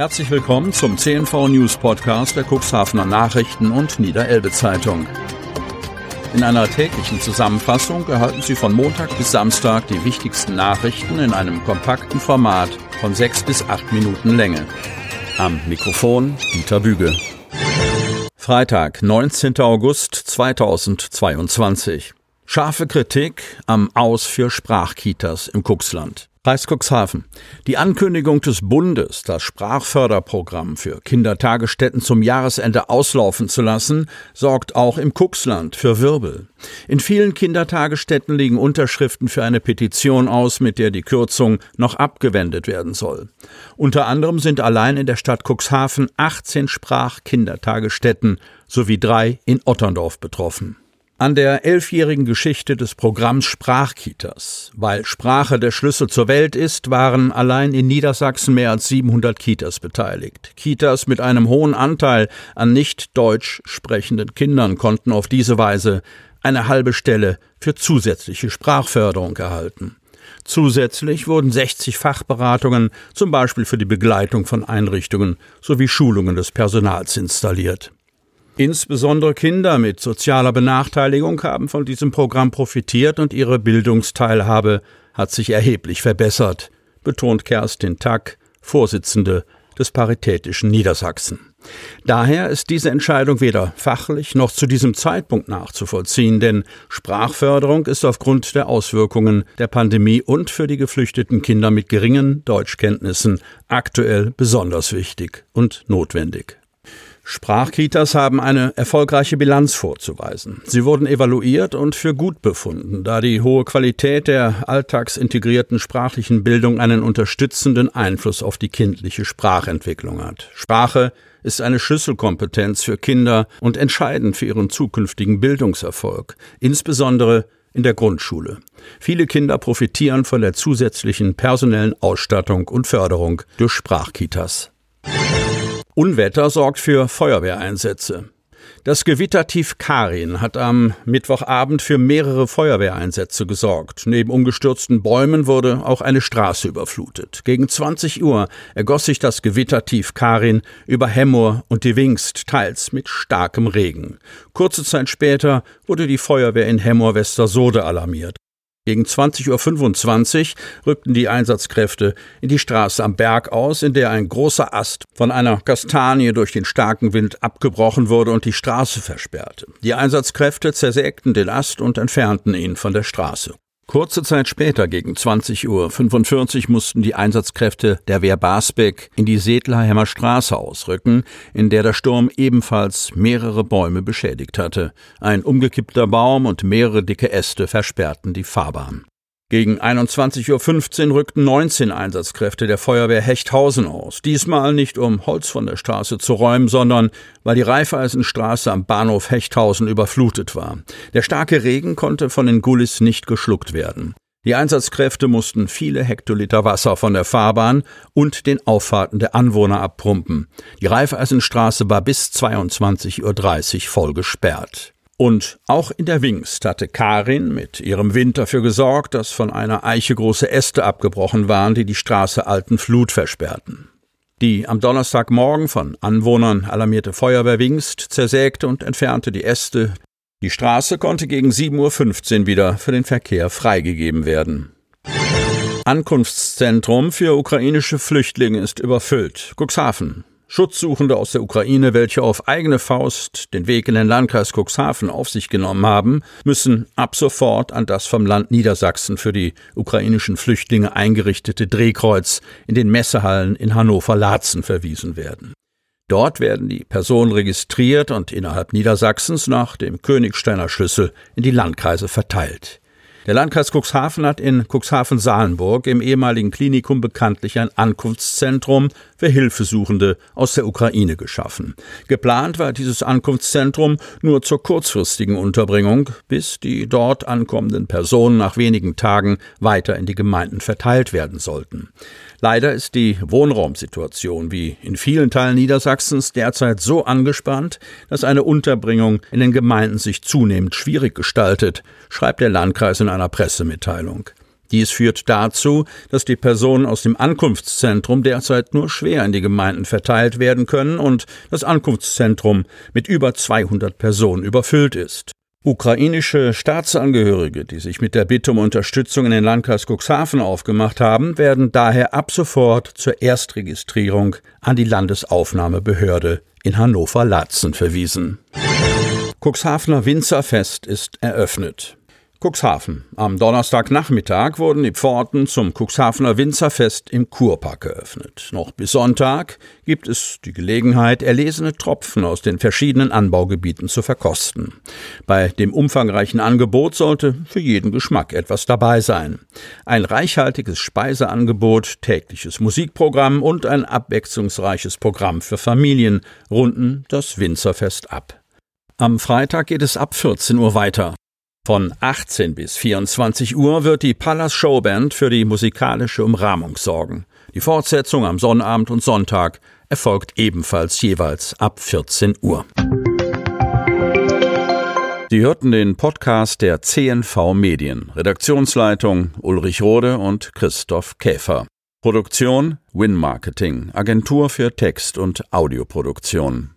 Herzlich willkommen zum CNV News Podcast der Cuxhavener Nachrichten und Niederelbe Zeitung. In einer täglichen Zusammenfassung erhalten Sie von Montag bis Samstag die wichtigsten Nachrichten in einem kompakten Format von sechs bis acht Minuten Länge. Am Mikrofon Dieter Büge. Freitag, 19. August 2022. Scharfe Kritik am Aus für Sprachkitas im Cuxland. Kreis Cuxhaven. Die Ankündigung des Bundes, das Sprachförderprogramm für Kindertagesstätten zum Jahresende auslaufen zu lassen, sorgt auch im Cuxland für Wirbel. In vielen Kindertagesstätten liegen Unterschriften für eine Petition aus, mit der die Kürzung noch abgewendet werden soll. Unter anderem sind allein in der Stadt Cuxhaven 18 Sprachkindertagesstätten sowie drei in Otterndorf betroffen. An der elfjährigen Geschichte des Programms Sprachkitas, weil Sprache der Schlüssel zur Welt ist, waren allein in Niedersachsen mehr als 700 Kitas beteiligt. Kitas mit einem hohen Anteil an nicht deutsch sprechenden Kindern konnten auf diese Weise eine halbe Stelle für zusätzliche Sprachförderung erhalten. Zusätzlich wurden 60 Fachberatungen, zum Beispiel für die Begleitung von Einrichtungen sowie Schulungen des Personals installiert. Insbesondere Kinder mit sozialer Benachteiligung haben von diesem Programm profitiert und ihre Bildungsteilhabe hat sich erheblich verbessert, betont Kerstin Tack, Vorsitzende des Paritätischen Niedersachsen. Daher ist diese Entscheidung weder fachlich noch zu diesem Zeitpunkt nachzuvollziehen, denn Sprachförderung ist aufgrund der Auswirkungen der Pandemie und für die geflüchteten Kinder mit geringen Deutschkenntnissen aktuell besonders wichtig und notwendig. Sprachkitas haben eine erfolgreiche Bilanz vorzuweisen. Sie wurden evaluiert und für gut befunden, da die hohe Qualität der alltagsintegrierten sprachlichen Bildung einen unterstützenden Einfluss auf die kindliche Sprachentwicklung hat. Sprache ist eine Schlüsselkompetenz für Kinder und entscheidend für ihren zukünftigen Bildungserfolg, insbesondere in der Grundschule. Viele Kinder profitieren von der zusätzlichen personellen Ausstattung und Förderung durch Sprachkitas. Unwetter sorgt für Feuerwehreinsätze. Das Gewittertief Karin hat am Mittwochabend für mehrere Feuerwehreinsätze gesorgt. Neben umgestürzten Bäumen wurde auch eine Straße überflutet. Gegen 20 Uhr ergoss sich das Gewittertief Karin über Hemmoor und die Wingst, teils mit starkem Regen. Kurze Zeit später wurde die Feuerwehr in Hemmoor-Westersode alarmiert. Gegen 20.25 Uhr rückten die Einsatzkräfte in die Straße am Berg aus, in der ein großer Ast von einer Kastanie durch den starken Wind abgebrochen wurde und die Straße versperrte. Die Einsatzkräfte zersägten den Ast und entfernten ihn von der Straße. Kurze Zeit später, gegen 20.45 Uhr, mussten die Einsatzkräfte der Wehr Basbeck in die Sedlerheimer Straße ausrücken, in der der Sturm ebenfalls mehrere Bäume beschädigt hatte. Ein umgekippter Baum und mehrere dicke Äste versperrten die Fahrbahn. Gegen 21.15 Uhr rückten 19 Einsatzkräfte der Feuerwehr Hechthausen aus. Diesmal nicht um Holz von der Straße zu räumen, sondern weil die Reifeisenstraße am Bahnhof Hechthausen überflutet war. Der starke Regen konnte von den Gullis nicht geschluckt werden. Die Einsatzkräfte mussten viele Hektoliter Wasser von der Fahrbahn und den Auffahrten der Anwohner abpumpen. Die Reifeisenstraße war bis 22.30 Uhr voll gesperrt. Und auch in der Wingst hatte Karin mit ihrem Wind dafür gesorgt, dass von einer Eiche große Äste abgebrochen waren, die die Straße Alten Flut versperrten. Die am Donnerstagmorgen von Anwohnern alarmierte Feuerwehr Wingst zersägte und entfernte die Äste. Die Straße konnte gegen 7.15 Uhr wieder für den Verkehr freigegeben werden. Ankunftszentrum für ukrainische Flüchtlinge ist überfüllt. Cuxhaven. Schutzsuchende aus der Ukraine, welche auf eigene Faust den Weg in den Landkreis Cuxhaven auf sich genommen haben, müssen ab sofort an das vom Land Niedersachsen für die ukrainischen Flüchtlinge eingerichtete Drehkreuz in den Messehallen in Hannover-Laatzen verwiesen werden. Dort werden die Personen registriert und innerhalb Niedersachsens nach dem Königsteiner Schlüssel in die Landkreise verteilt. Der Landkreis Cuxhaven hat in Cuxhaven-Salenburg im ehemaligen Klinikum bekanntlich ein Ankunftszentrum für Hilfesuchende aus der Ukraine geschaffen. Geplant war dieses Ankunftszentrum nur zur kurzfristigen Unterbringung, bis die dort ankommenden Personen nach wenigen Tagen weiter in die Gemeinden verteilt werden sollten. Leider ist die Wohnraumsituation wie in vielen Teilen Niedersachsens derzeit so angespannt, dass eine Unterbringung in den Gemeinden sich zunehmend schwierig gestaltet, schreibt der Landkreis in einer Pressemitteilung. Dies führt dazu, dass die Personen aus dem Ankunftszentrum derzeit nur schwer in die Gemeinden verteilt werden können und das Ankunftszentrum mit über 200 Personen überfüllt ist. Ukrainische Staatsangehörige, die sich mit der Bitte um Unterstützung in den Landkreis Cuxhaven aufgemacht haben, werden daher ab sofort zur Erstregistrierung an die Landesaufnahmebehörde in Hannover-Latzen verwiesen. Cuxhavener Winzerfest ist eröffnet. Cuxhaven. Am Donnerstagnachmittag wurden die Pforten zum Cuxhavener Winzerfest im Kurpark geöffnet. Noch bis Sonntag gibt es die Gelegenheit, erlesene Tropfen aus den verschiedenen Anbaugebieten zu verkosten. Bei dem umfangreichen Angebot sollte für jeden Geschmack etwas dabei sein. Ein reichhaltiges Speiseangebot, tägliches Musikprogramm und ein abwechslungsreiches Programm für Familien runden das Winzerfest ab. Am Freitag geht es ab 14 Uhr weiter. Von 18 bis 24 Uhr wird die Pallas Showband für die musikalische Umrahmung sorgen. Die Fortsetzung am Sonnabend und Sonntag erfolgt ebenfalls jeweils ab 14 Uhr. Sie hörten den Podcast der CNV Medien. Redaktionsleitung Ulrich Rode und Christoph Käfer. Produktion Win Marketing, Agentur für Text- und Audioproduktion.